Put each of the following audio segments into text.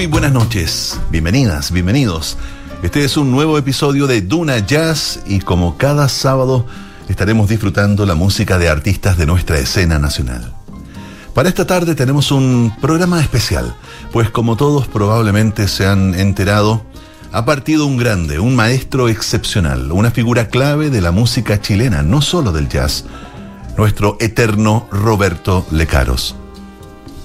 Muy buenas noches, bienvenidas, bienvenidos. Este es un nuevo episodio de Duna Jazz y como cada sábado estaremos disfrutando la música de artistas de nuestra escena nacional. Para esta tarde tenemos un programa especial, pues como todos probablemente se han enterado, ha partido un grande, un maestro excepcional, una figura clave de la música chilena, no solo del jazz, nuestro eterno Roberto Lecaros.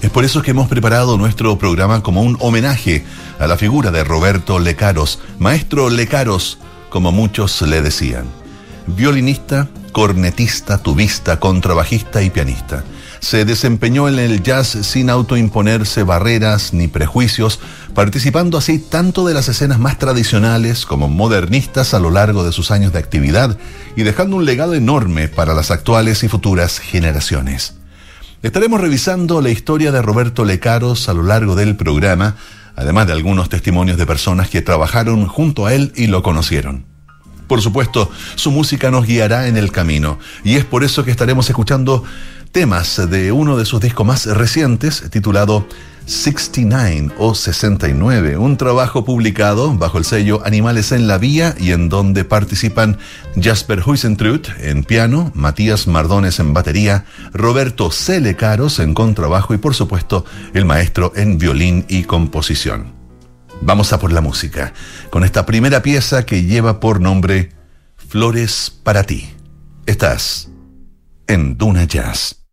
Es por eso que hemos preparado nuestro programa como un homenaje a la figura de Roberto Lecaros, maestro Lecaros, como muchos le decían. Violinista, cornetista, tubista, contrabajista y pianista. Se desempeñó en el jazz sin autoimponerse barreras ni prejuicios, participando así tanto de las escenas más tradicionales como modernistas a lo largo de sus años de actividad y dejando un legado enorme para las actuales y futuras generaciones. Estaremos revisando la historia de Roberto Lecaros a lo largo del programa, además de algunos testimonios de personas que trabajaron junto a él y lo conocieron. Por supuesto, su música nos guiará en el camino, y es por eso que estaremos escuchando temas de uno de sus discos más recientes, titulado 69 o 69, un trabajo publicado bajo el sello Animales en la Vía y en donde participan Jasper Huisentrut en piano, Matías Mardones en batería, Roberto Caros en contrabajo y por supuesto el maestro en violín y composición. Vamos a por la música, con esta primera pieza que lleva por nombre Flores para ti. Estás en Duna Jazz.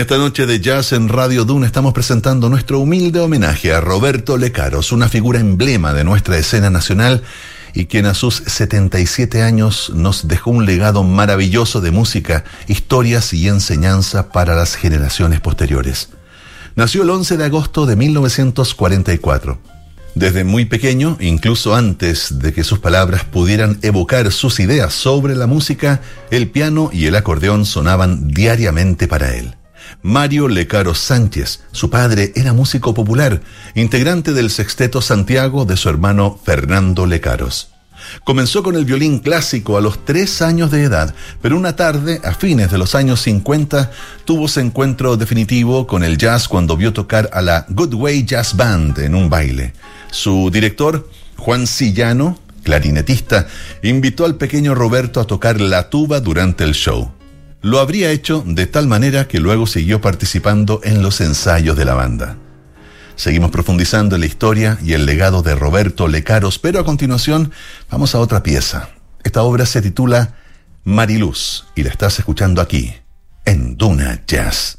Esta noche de jazz en Radio Duna estamos presentando nuestro humilde homenaje a Roberto Lecaros, una figura emblema de nuestra escena nacional y quien a sus 77 años nos dejó un legado maravilloso de música, historias y enseñanza para las generaciones posteriores. Nació el 11 de agosto de 1944. Desde muy pequeño, incluso antes de que sus palabras pudieran evocar sus ideas sobre la música, el piano y el acordeón sonaban diariamente para él. Mario Lecaro Sánchez. Su padre era músico popular, integrante del sexteto Santiago de su hermano Fernando Lecaros. Comenzó con el violín clásico a los tres años de edad, pero una tarde, a fines de los años 50, tuvo su encuentro definitivo con el jazz cuando vio tocar a la Good Way Jazz Band en un baile. Su director, Juan Sillano, clarinetista, invitó al pequeño Roberto a tocar la tuba durante el show. Lo habría hecho de tal manera que luego siguió participando en los ensayos de la banda. Seguimos profundizando en la historia y el legado de Roberto Lecaros, pero a continuación vamos a otra pieza. Esta obra se titula Mariluz y la estás escuchando aquí, en Duna Jazz.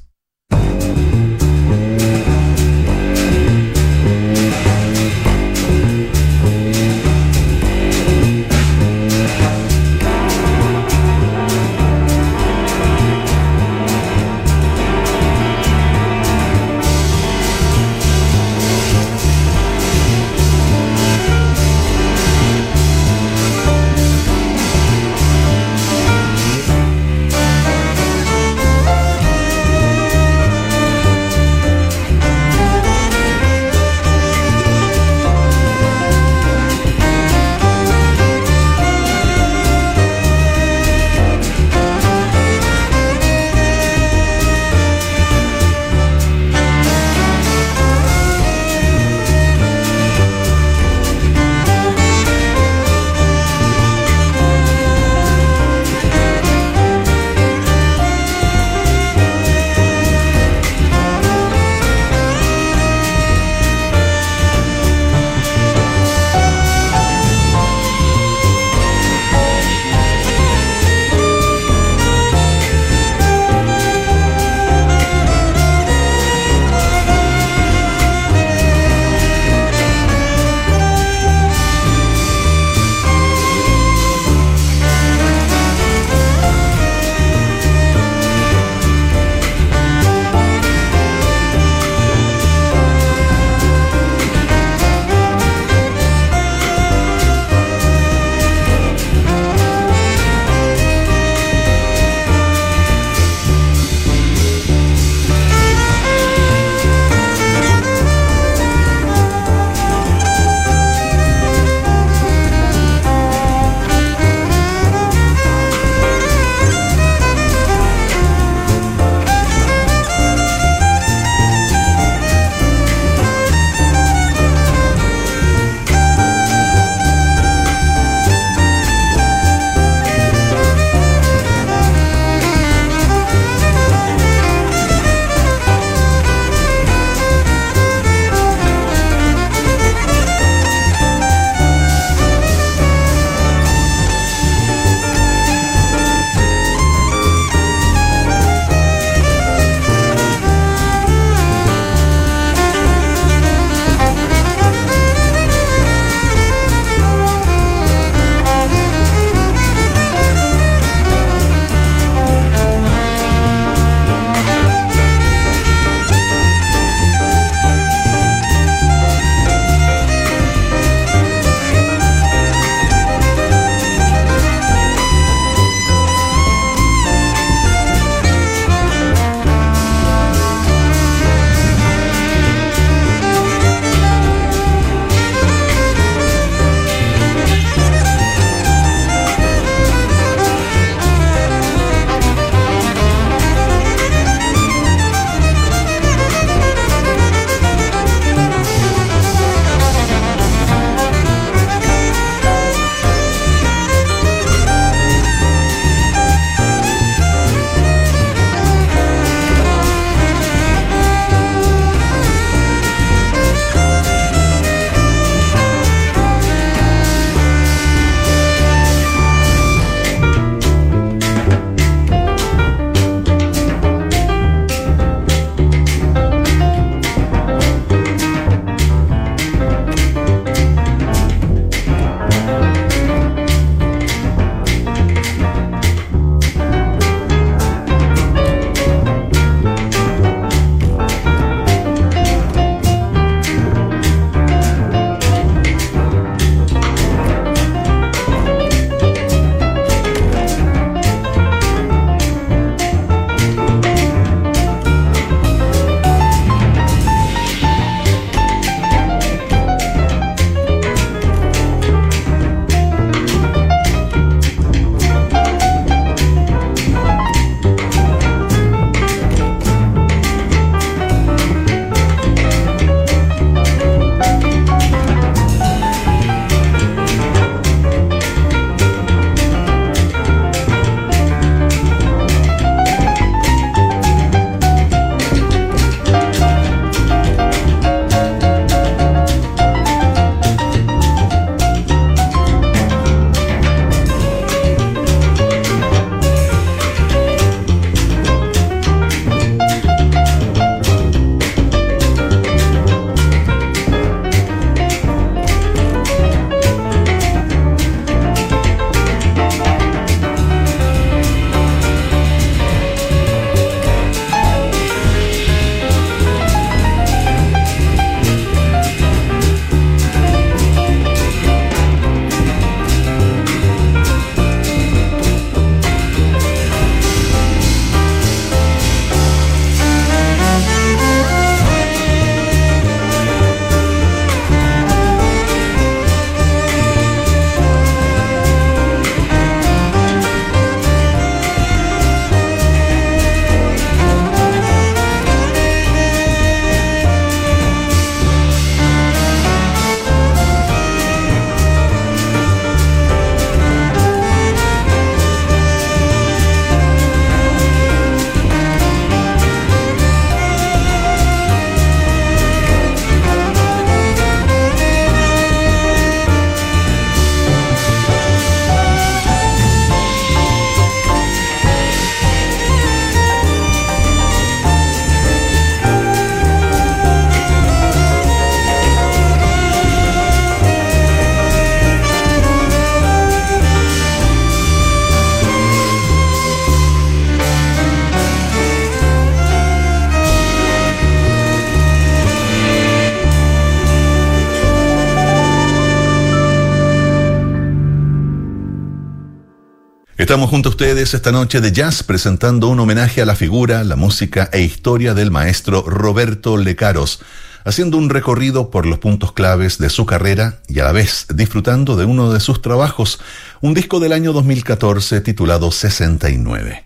Junto a ustedes esta noche de jazz presentando un homenaje a la figura, la música e historia del maestro Roberto Lecaros, haciendo un recorrido por los puntos claves de su carrera y a la vez disfrutando de uno de sus trabajos, un disco del año 2014 titulado 69.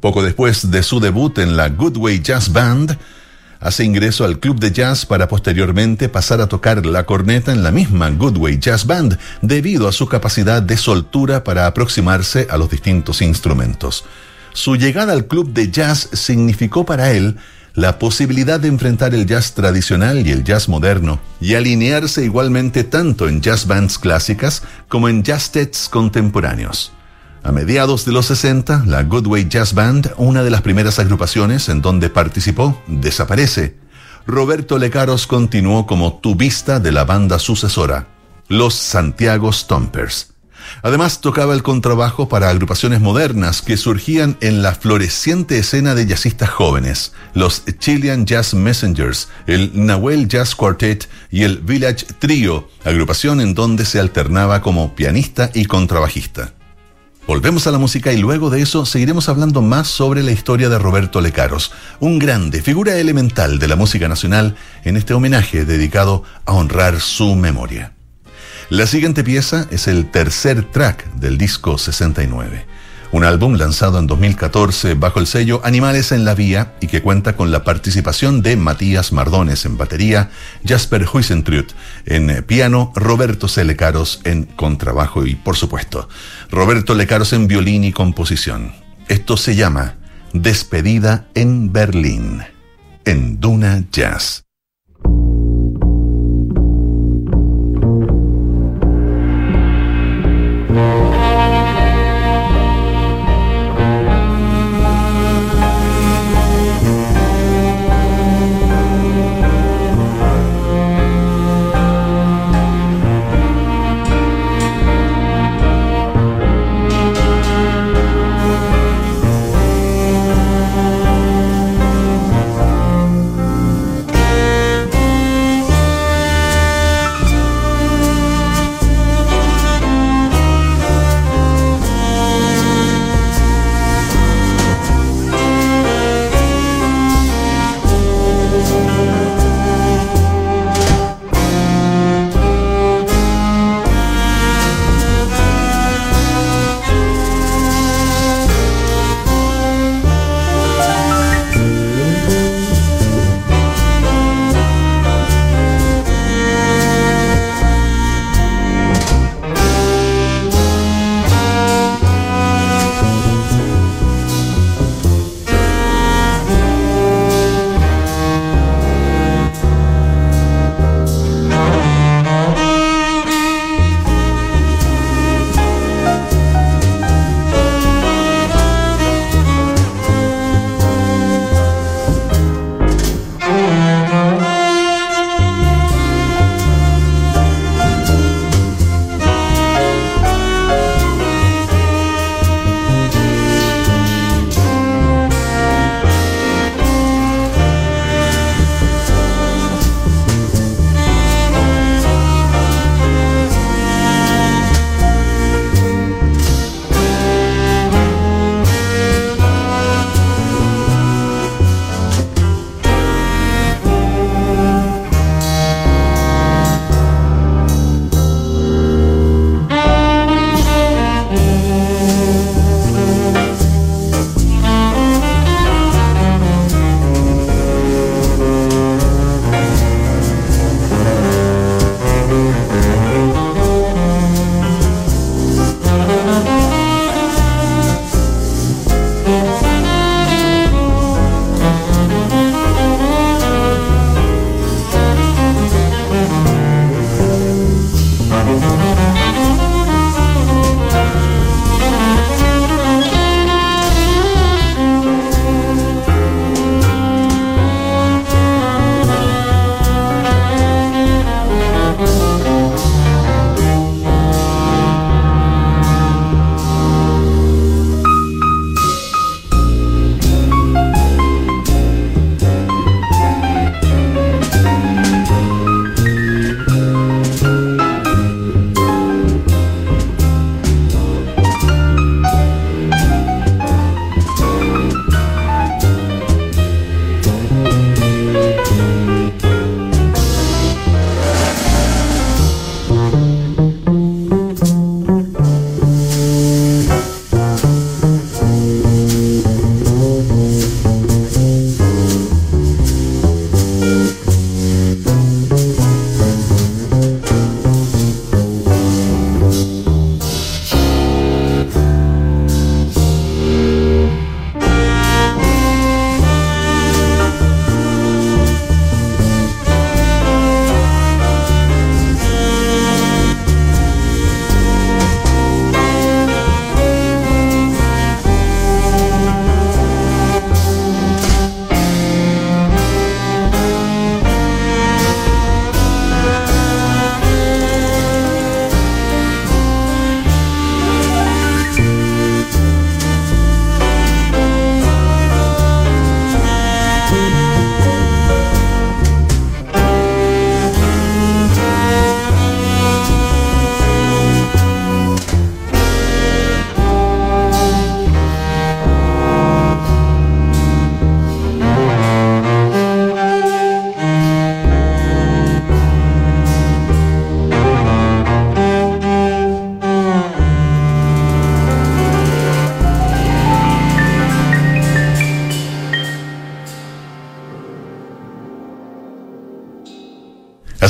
Poco después de su debut en la Goodway Jazz Band, hace ingreso al club de jazz para posteriormente pasar a tocar la corneta en la misma Goodway Jazz Band debido a su capacidad de soltura para aproximarse a los distintos instrumentos. Su llegada al club de jazz significó para él la posibilidad de enfrentar el jazz tradicional y el jazz moderno y alinearse igualmente tanto en jazz bands clásicas como en jazz sets contemporáneos. A mediados de los 60, la Goodway Jazz Band, una de las primeras agrupaciones en donde participó, desaparece. Roberto Lecaros continuó como tubista de la banda sucesora, los Santiago Stompers. Además tocaba el contrabajo para agrupaciones modernas que surgían en la floreciente escena de jazzistas jóvenes, los Chilean Jazz Messengers, el Nahuel Jazz Quartet y el Village Trio, agrupación en donde se alternaba como pianista y contrabajista. Volvemos a la música y luego de eso seguiremos hablando más sobre la historia de Roberto Lecaros, un grande, figura elemental de la música nacional, en este homenaje dedicado a honrar su memoria. La siguiente pieza es el tercer track del disco 69 un álbum lanzado en 2014 bajo el sello Animales en la Vía y que cuenta con la participación de Matías Mardones en batería, Jasper Huisentrut en piano, Roberto C. Lecaros en contrabajo y, por supuesto, Roberto Lecaros en violín y composición. Esto se llama Despedida en Berlín, en Duna Jazz.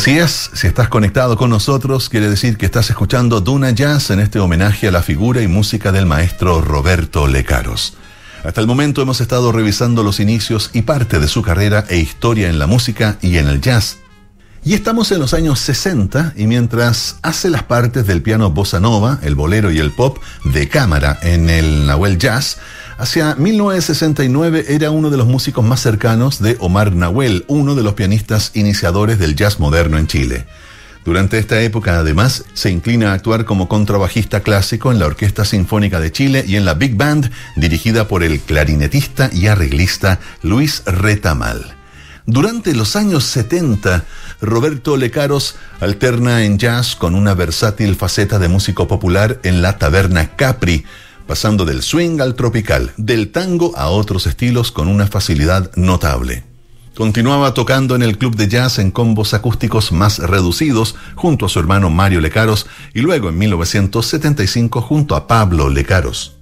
Así es, si estás conectado con nosotros, quiere decir que estás escuchando Duna Jazz en este homenaje a la figura y música del maestro Roberto Lecaros. Hasta el momento hemos estado revisando los inicios y parte de su carrera e historia en la música y en el jazz. Y estamos en los años 60 y mientras hace las partes del piano bossa nova, el bolero y el pop de cámara en el Nahuel Jazz, Hacia 1969 era uno de los músicos más cercanos de Omar Nahuel, uno de los pianistas iniciadores del jazz moderno en Chile. Durante esta época, además, se inclina a actuar como contrabajista clásico en la Orquesta Sinfónica de Chile y en la Big Band, dirigida por el clarinetista y arreglista Luis Retamal. Durante los años 70, Roberto Lecaros alterna en jazz con una versátil faceta de músico popular en la Taberna Capri, pasando del swing al tropical, del tango a otros estilos con una facilidad notable. Continuaba tocando en el club de jazz en combos acústicos más reducidos junto a su hermano Mario Lecaros y luego en 1975 junto a Pablo Lecaros.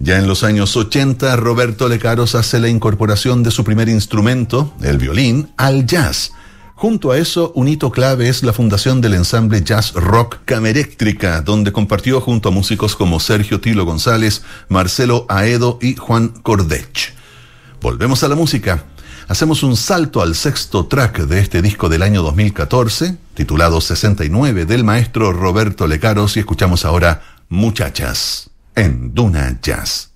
Ya en los años 80, Roberto Lecaros hace la incorporación de su primer instrumento, el violín, al jazz Junto a eso, un hito clave es la fundación del ensamble jazz rock Cameréctrica, donde compartió junto a músicos como Sergio Tilo González, Marcelo Aedo y Juan Cordech. Volvemos a la música. Hacemos un salto al sexto track de este disco del año 2014, titulado 69 del maestro Roberto Lecaros, y escuchamos ahora Muchachas en Duna Jazz.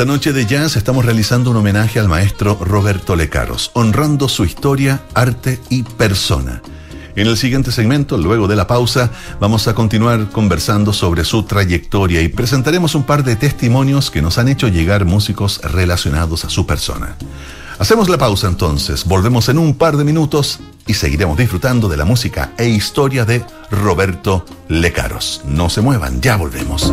Esta noche de jazz estamos realizando un homenaje al maestro Roberto Lecaros, honrando su historia, arte y persona. En el siguiente segmento, luego de la pausa, vamos a continuar conversando sobre su trayectoria y presentaremos un par de testimonios que nos han hecho llegar músicos relacionados a su persona. Hacemos la pausa entonces, volvemos en un par de minutos y seguiremos disfrutando de la música e historia de Roberto Lecaros. No se muevan, ya volvemos.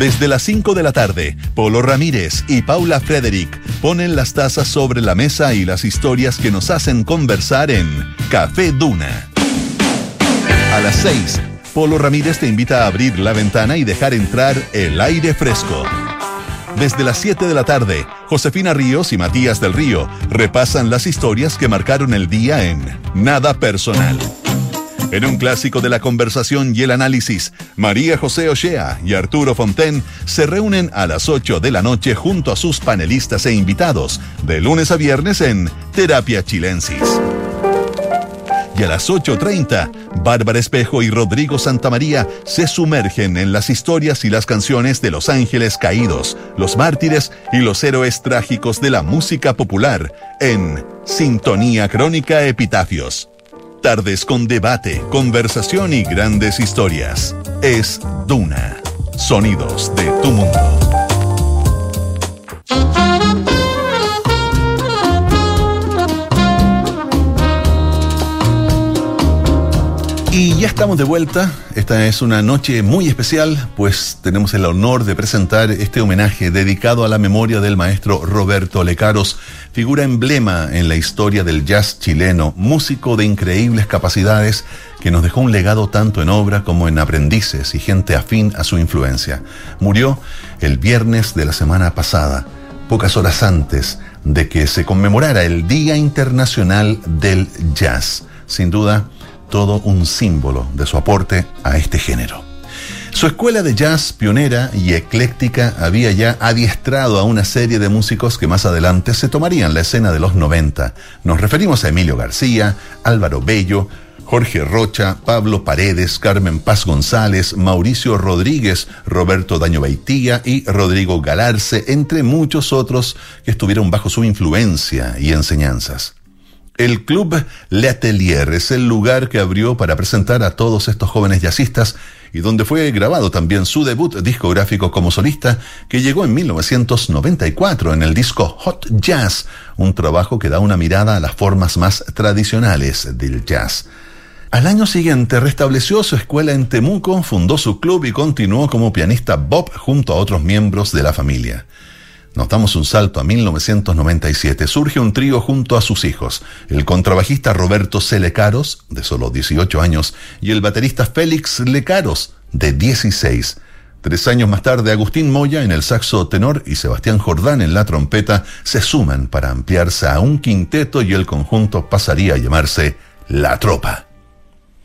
Desde las 5 de la tarde, Polo Ramírez y Paula Frederick ponen las tazas sobre la mesa y las historias que nos hacen conversar en Café Duna. A las 6, Polo Ramírez te invita a abrir la ventana y dejar entrar el aire fresco. Desde las 7 de la tarde, Josefina Ríos y Matías del Río repasan las historias que marcaron el día en Nada Personal. En un clásico de la conversación y el análisis, María José Ochea y Arturo Fonten se reúnen a las 8 de la noche junto a sus panelistas e invitados, de lunes a viernes en Terapia Chilensis. Y a las 8.30, Bárbara Espejo y Rodrigo Santamaría se sumergen en las historias y las canciones de los ángeles caídos, los mártires y los héroes trágicos de la música popular en Sintonía Crónica Epitafios. Tardes con debate, conversación y grandes historias. Es Duna. Sonidos de tu mundo. Y ya estamos de vuelta. Esta es una noche muy especial, pues tenemos el honor de presentar este homenaje dedicado a la memoria del maestro Roberto Lecaros, figura emblema en la historia del jazz chileno, músico de increíbles capacidades que nos dejó un legado tanto en obra como en aprendices y gente afín a su influencia. Murió el viernes de la semana pasada, pocas horas antes de que se conmemorara el Día Internacional del Jazz. Sin duda, todo un símbolo de su aporte a este género. Su escuela de jazz pionera y ecléctica había ya adiestrado a una serie de músicos que más adelante se tomarían la escena de los 90. Nos referimos a Emilio García, Álvaro Bello, Jorge Rocha, Pablo Paredes, Carmen Paz González, Mauricio Rodríguez, Roberto Daño Baitía y Rodrigo Galarce, entre muchos otros que estuvieron bajo su influencia y enseñanzas. El Club Le Atelier es el lugar que abrió para presentar a todos estos jóvenes jazzistas y donde fue grabado también su debut discográfico como solista que llegó en 1994 en el disco Hot Jazz, un trabajo que da una mirada a las formas más tradicionales del jazz. Al año siguiente restableció su escuela en Temuco, fundó su club y continuó como pianista Bob junto a otros miembros de la familia. Nos damos un salto a 1997. Surge un trío junto a sus hijos, el contrabajista Roberto C. Lecaros, de solo 18 años, y el baterista Félix Lecaros, de 16. Tres años más tarde, Agustín Moya en el saxo tenor y Sebastián Jordán en la trompeta se suman para ampliarse a un quinteto y el conjunto pasaría a llamarse La Tropa.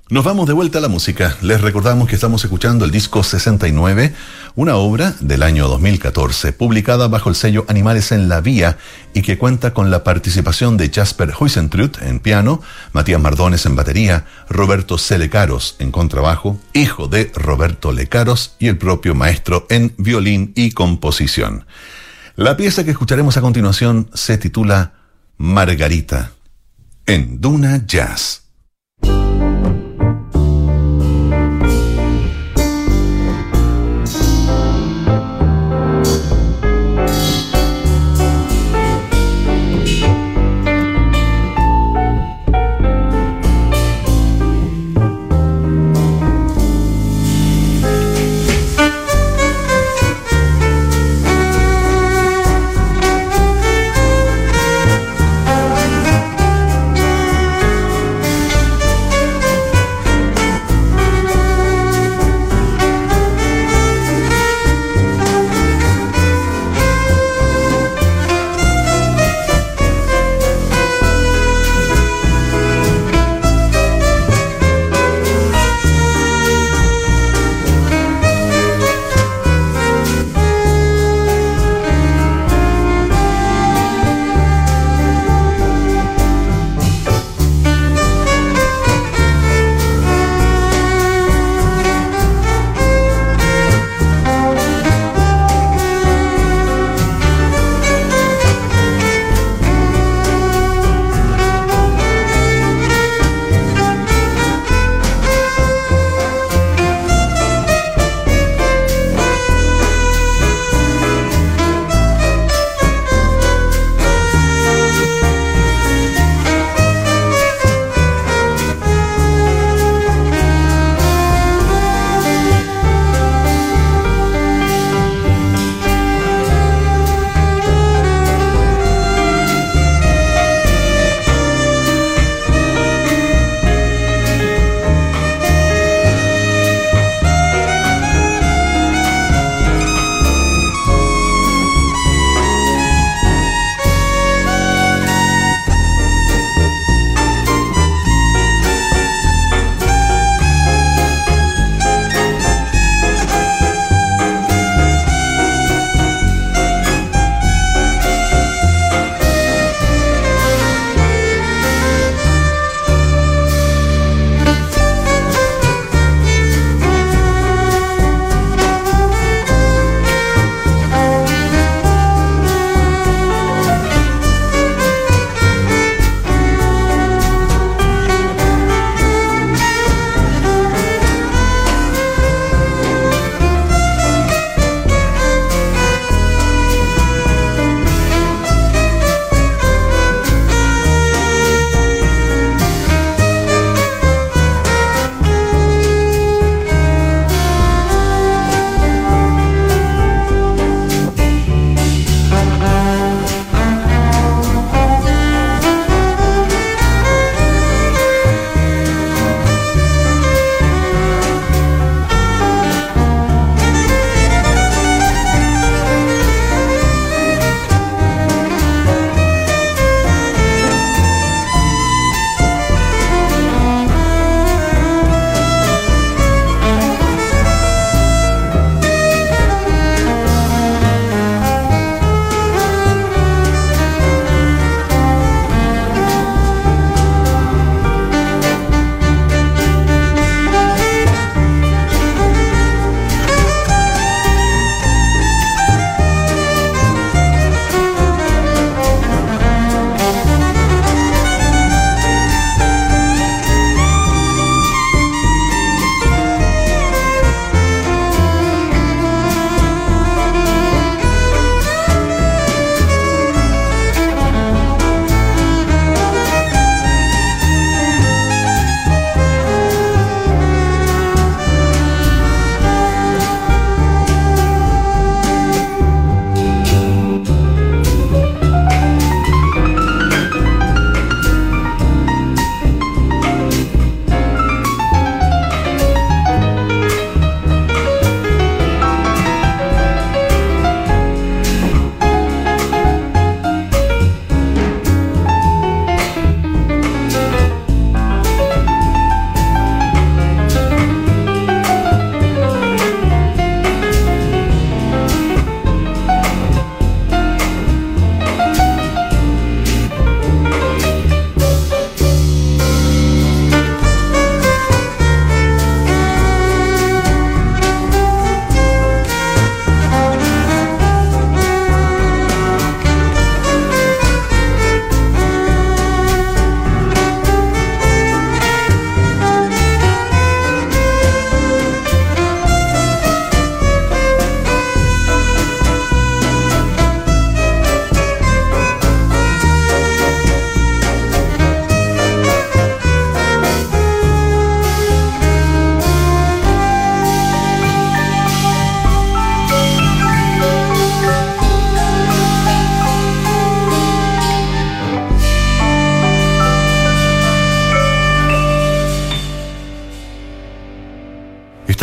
Nos vamos de vuelta a la música. Les recordamos que estamos escuchando el disco 69, una obra del año 2014, publicada bajo el sello Animales en la Vía y que cuenta con la participación de Jasper Huisentrut en piano, Matías Mardones en batería, Roberto C. Lecaros en contrabajo, hijo de Roberto Lecaros y el propio maestro en violín y composición. La pieza que escucharemos a continuación se titula Margarita en Duna Jazz.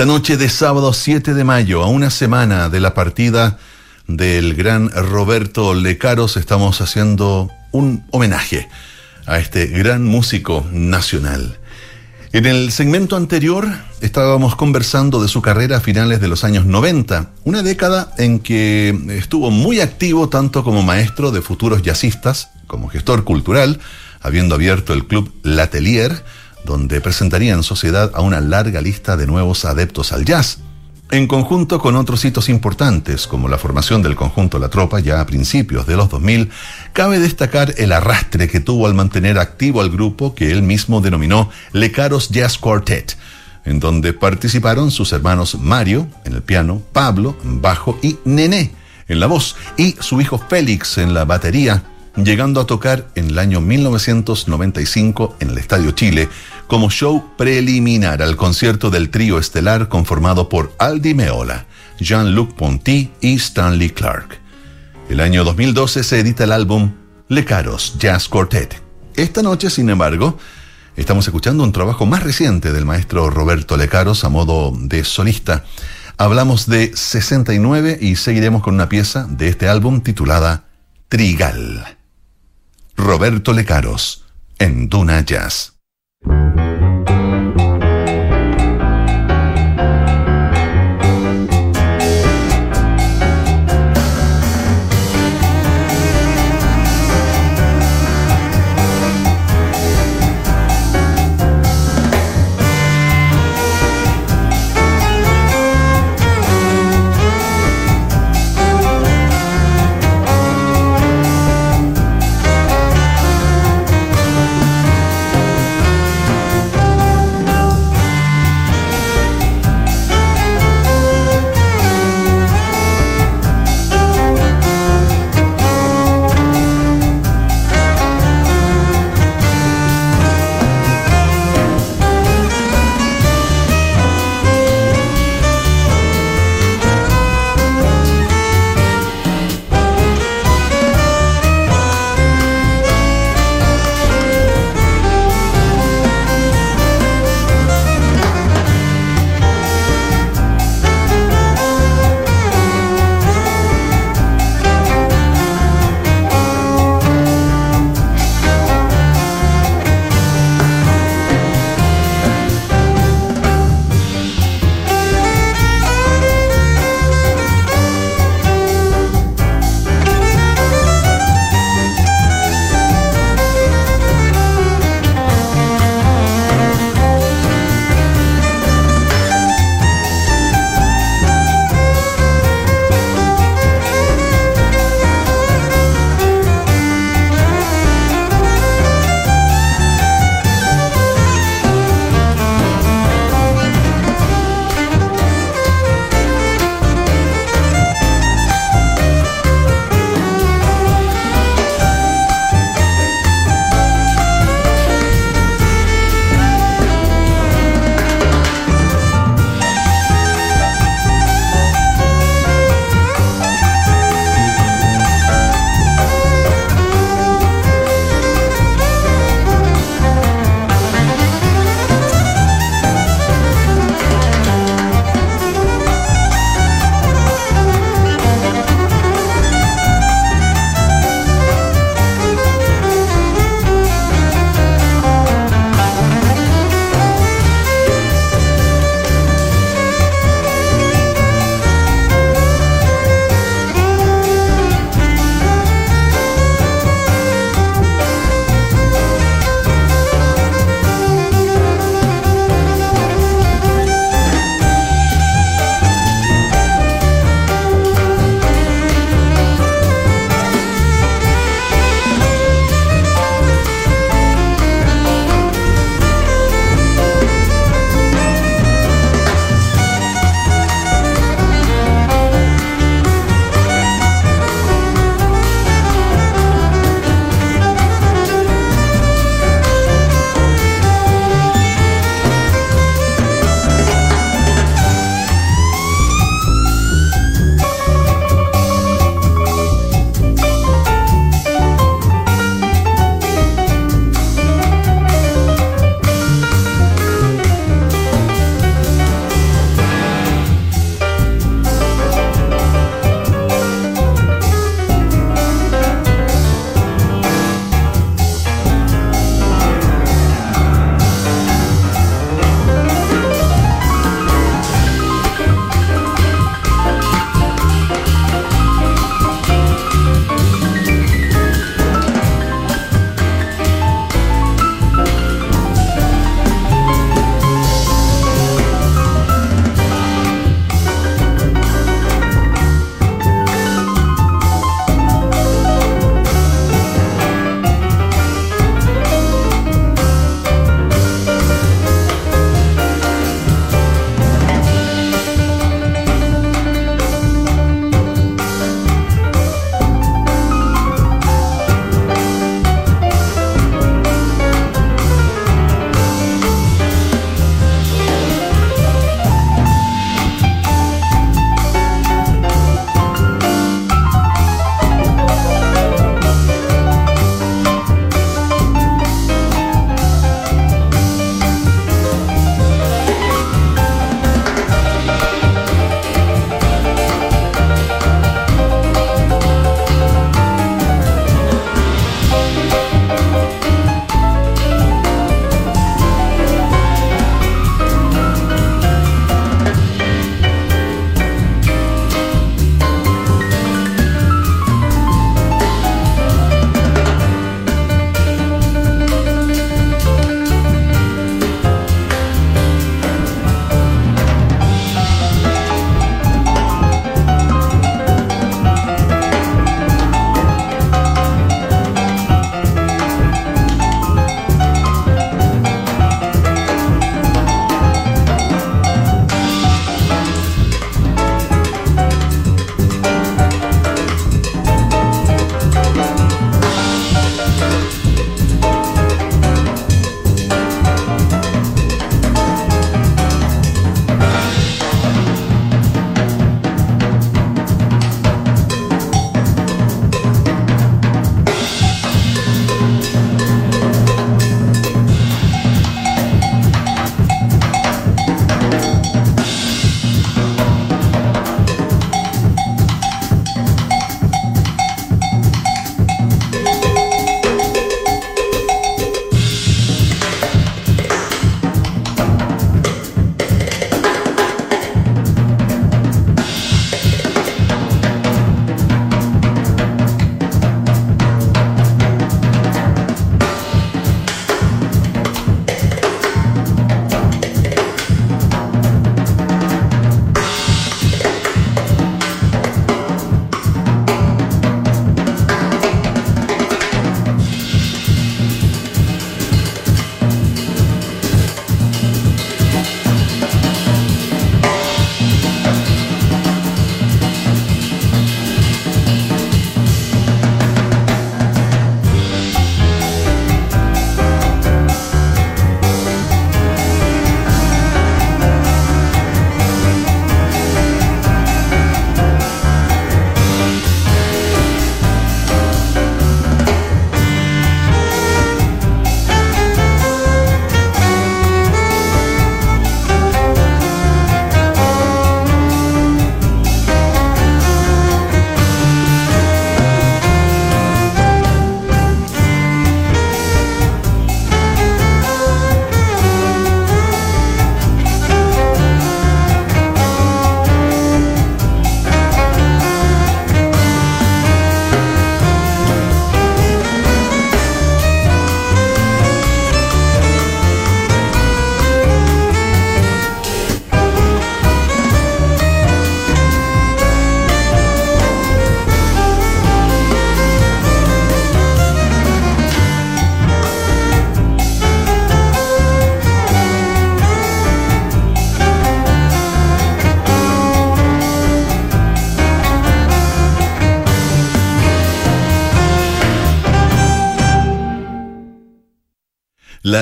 Esta noche de sábado 7 de mayo, a una semana de la partida del gran Roberto Lecaros, estamos haciendo un homenaje a este gran músico nacional. En el segmento anterior estábamos conversando de su carrera a finales de los años 90, una década en que estuvo muy activo tanto como maestro de futuros jazzistas, como gestor cultural, habiendo abierto el club Latelier, donde presentaría en sociedad a una larga lista de nuevos adeptos al jazz, en conjunto con otros hitos importantes, como la formación del conjunto La Tropa ya a principios de los 2000, cabe destacar el arrastre que tuvo al mantener activo al grupo que él mismo denominó Lecaros Jazz Quartet, en donde participaron sus hermanos Mario en el piano, Pablo en bajo y Nené en la voz, y su hijo Félix en la batería, llegando a tocar en el año 1995 en el Estadio Chile como show preliminar al concierto del trío estelar conformado por Aldi Meola, Jean-Luc Ponty y Stanley Clark. El año 2012 se edita el álbum Le Caros Jazz Quartet. Esta noche, sin embargo, estamos escuchando un trabajo más reciente del maestro Roberto Lecaros a modo de solista. Hablamos de 69 y seguiremos con una pieza de este álbum titulada Trigal. Roberto Lecaros, en Duna Jazz.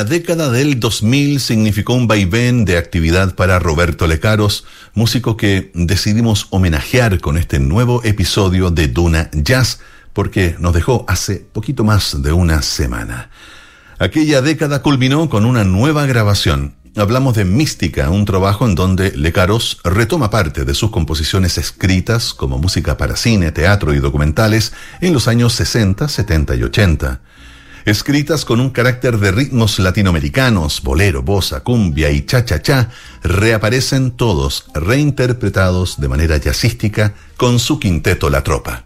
La década del 2000 significó un vaivén de actividad para Roberto Lecaros, músico que decidimos homenajear con este nuevo episodio de Duna Jazz, porque nos dejó hace poquito más de una semana. Aquella década culminó con una nueva grabación. Hablamos de Mística, un trabajo en donde Lecaros retoma parte de sus composiciones escritas como música para cine, teatro y documentales en los años 60, 70 y 80 escritas con un carácter de ritmos latinoamericanos, bolero, bossa, cumbia y cha-cha-cha, reaparecen todos reinterpretados de manera jazzística con su quinteto La Tropa.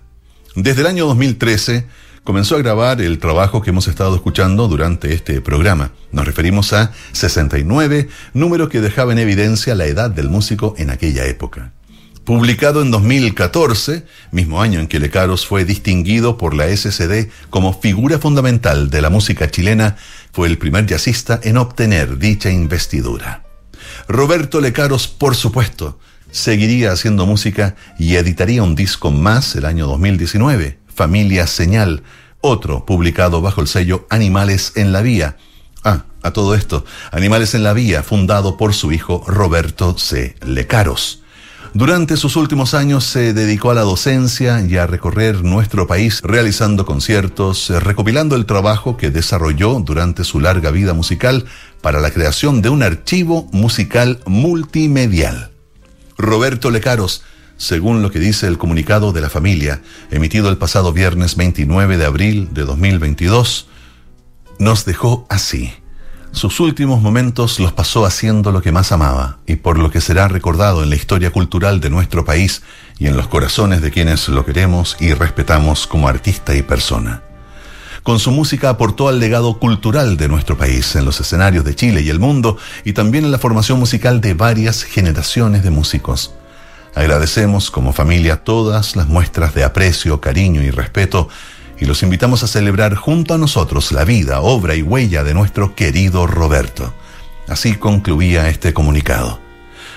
Desde el año 2013 comenzó a grabar el trabajo que hemos estado escuchando durante este programa. Nos referimos a 69, número que dejaba en evidencia la edad del músico en aquella época. Publicado en 2014, mismo año en que Lecaros fue distinguido por la SCD como figura fundamental de la música chilena, fue el primer jazzista en obtener dicha investidura. Roberto Lecaros, por supuesto, seguiría haciendo música y editaría un disco más el año 2019, Familia Señal, otro publicado bajo el sello Animales en la Vía. Ah, a todo esto, Animales en la Vía, fundado por su hijo Roberto C. Lecaros. Durante sus últimos años se dedicó a la docencia y a recorrer nuestro país realizando conciertos, recopilando el trabajo que desarrolló durante su larga vida musical para la creación de un archivo musical multimedial. Roberto Lecaros, según lo que dice el comunicado de la familia, emitido el pasado viernes 29 de abril de 2022, nos dejó así. Sus últimos momentos los pasó haciendo lo que más amaba y por lo que será recordado en la historia cultural de nuestro país y en los corazones de quienes lo queremos y respetamos como artista y persona. Con su música aportó al legado cultural de nuestro país en los escenarios de Chile y el mundo y también en la formación musical de varias generaciones de músicos. Agradecemos como familia todas las muestras de aprecio, cariño y respeto y los invitamos a celebrar junto a nosotros la vida, obra y huella de nuestro querido Roberto. Así concluía este comunicado.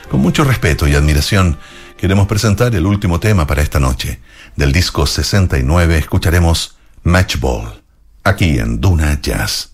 Con mucho respeto y admiración, queremos presentar el último tema para esta noche. Del disco 69 escucharemos Matchball, aquí en Duna Jazz.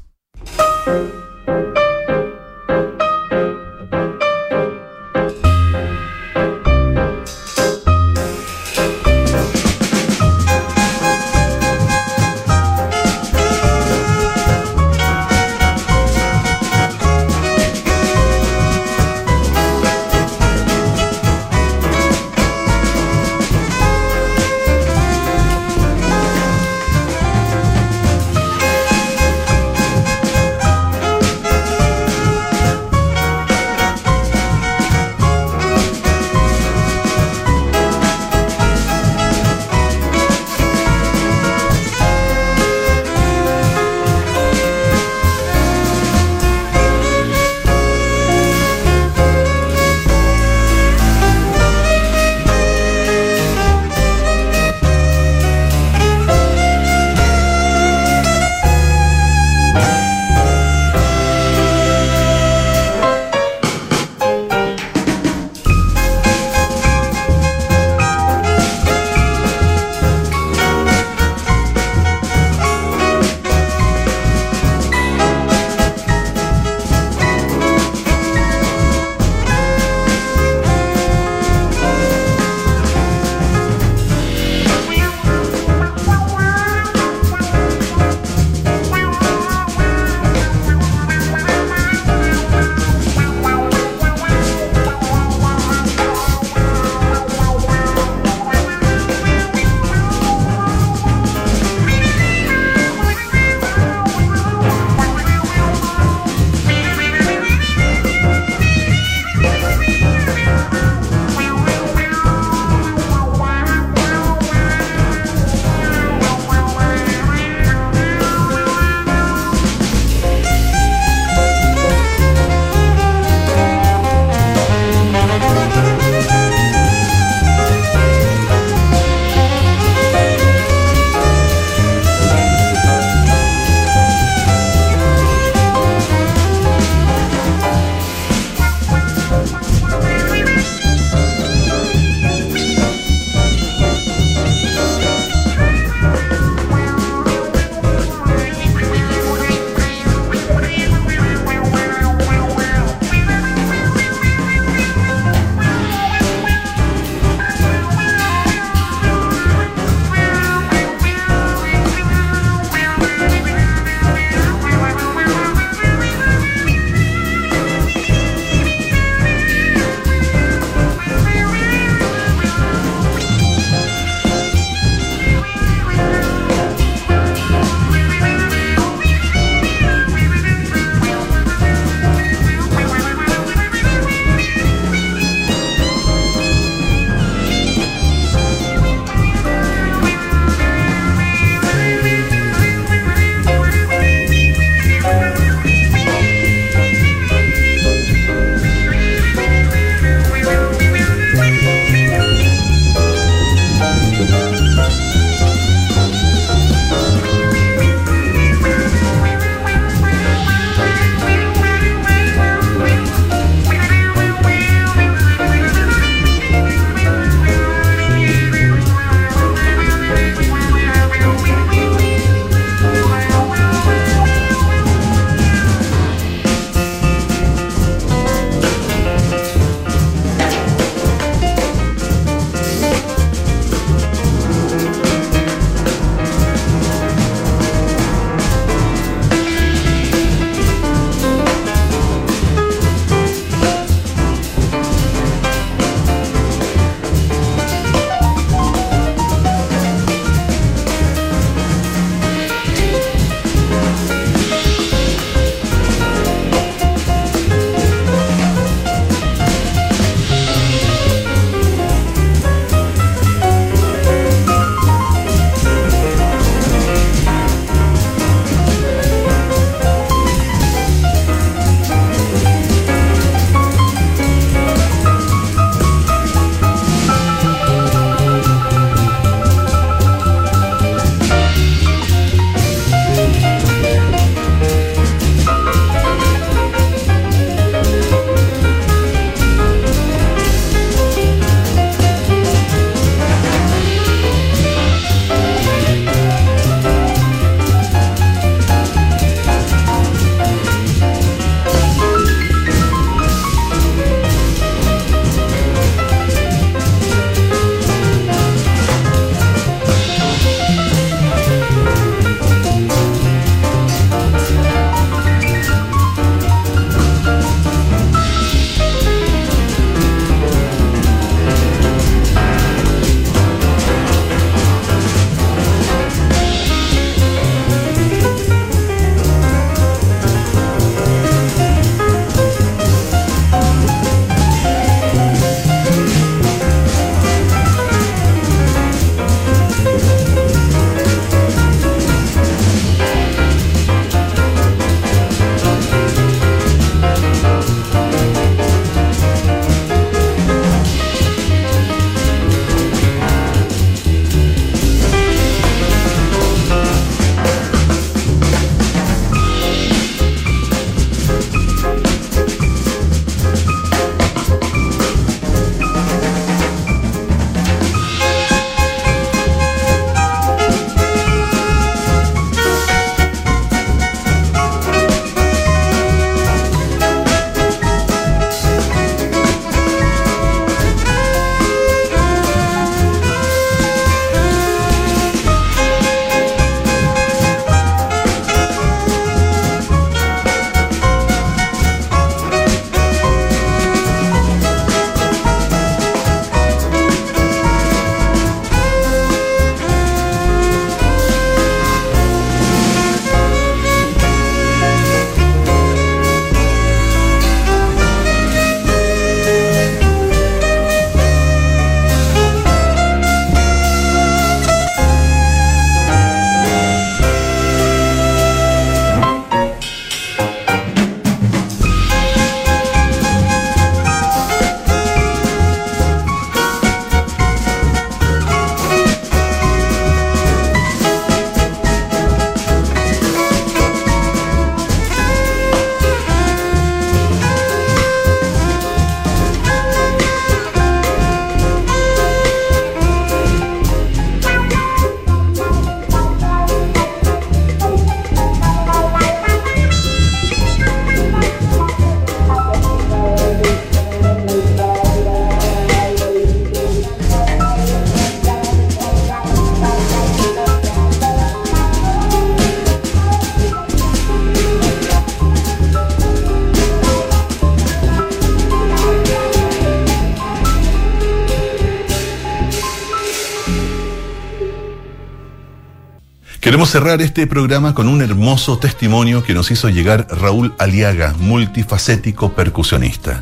Queremos cerrar este programa con un hermoso testimonio que nos hizo llegar Raúl Aliaga, multifacético percusionista.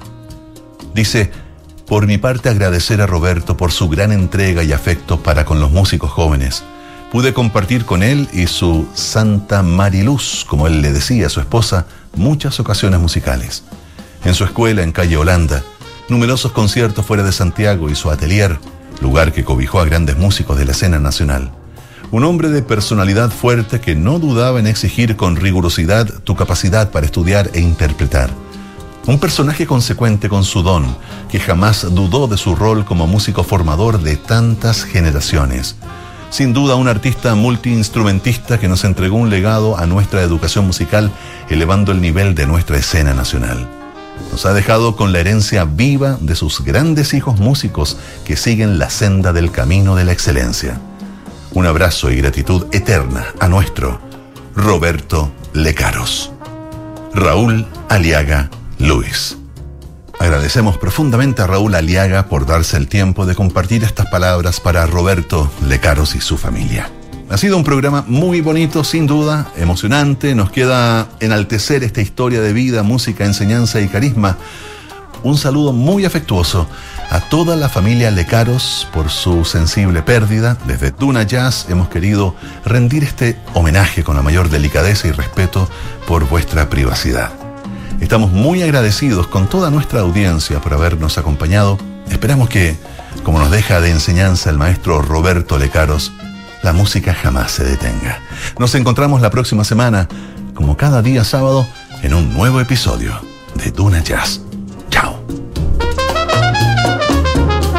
Dice, por mi parte agradecer a Roberto por su gran entrega y afecto para con los músicos jóvenes. Pude compartir con él y su Santa Mariluz, como él le decía a su esposa, muchas ocasiones musicales. En su escuela en calle Holanda, numerosos conciertos fuera de Santiago y su atelier, lugar que cobijó a grandes músicos de la escena nacional un hombre de personalidad fuerte que no dudaba en exigir con rigurosidad tu capacidad para estudiar e interpretar. Un personaje consecuente con su don, que jamás dudó de su rol como músico formador de tantas generaciones. Sin duda un artista multiinstrumentista que nos entregó un legado a nuestra educación musical, elevando el nivel de nuestra escena nacional. Nos ha dejado con la herencia viva de sus grandes hijos músicos que siguen la senda del camino de la excelencia. Un abrazo y gratitud eterna a nuestro Roberto Lecaros. Raúl Aliaga Luis. Agradecemos profundamente a Raúl Aliaga por darse el tiempo de compartir estas palabras para Roberto Lecaros y su familia. Ha sido un programa muy bonito, sin duda, emocionante. Nos queda enaltecer esta historia de vida, música, enseñanza y carisma. Un saludo muy afectuoso a toda la familia Lecaros por su sensible pérdida. Desde Duna Jazz hemos querido rendir este homenaje con la mayor delicadeza y respeto por vuestra privacidad. Estamos muy agradecidos con toda nuestra audiencia por habernos acompañado. Esperamos que, como nos deja de enseñanza el maestro Roberto Lecaros, la música jamás se detenga. Nos encontramos la próxima semana, como cada día sábado, en un nuevo episodio de Duna Jazz. Ciao.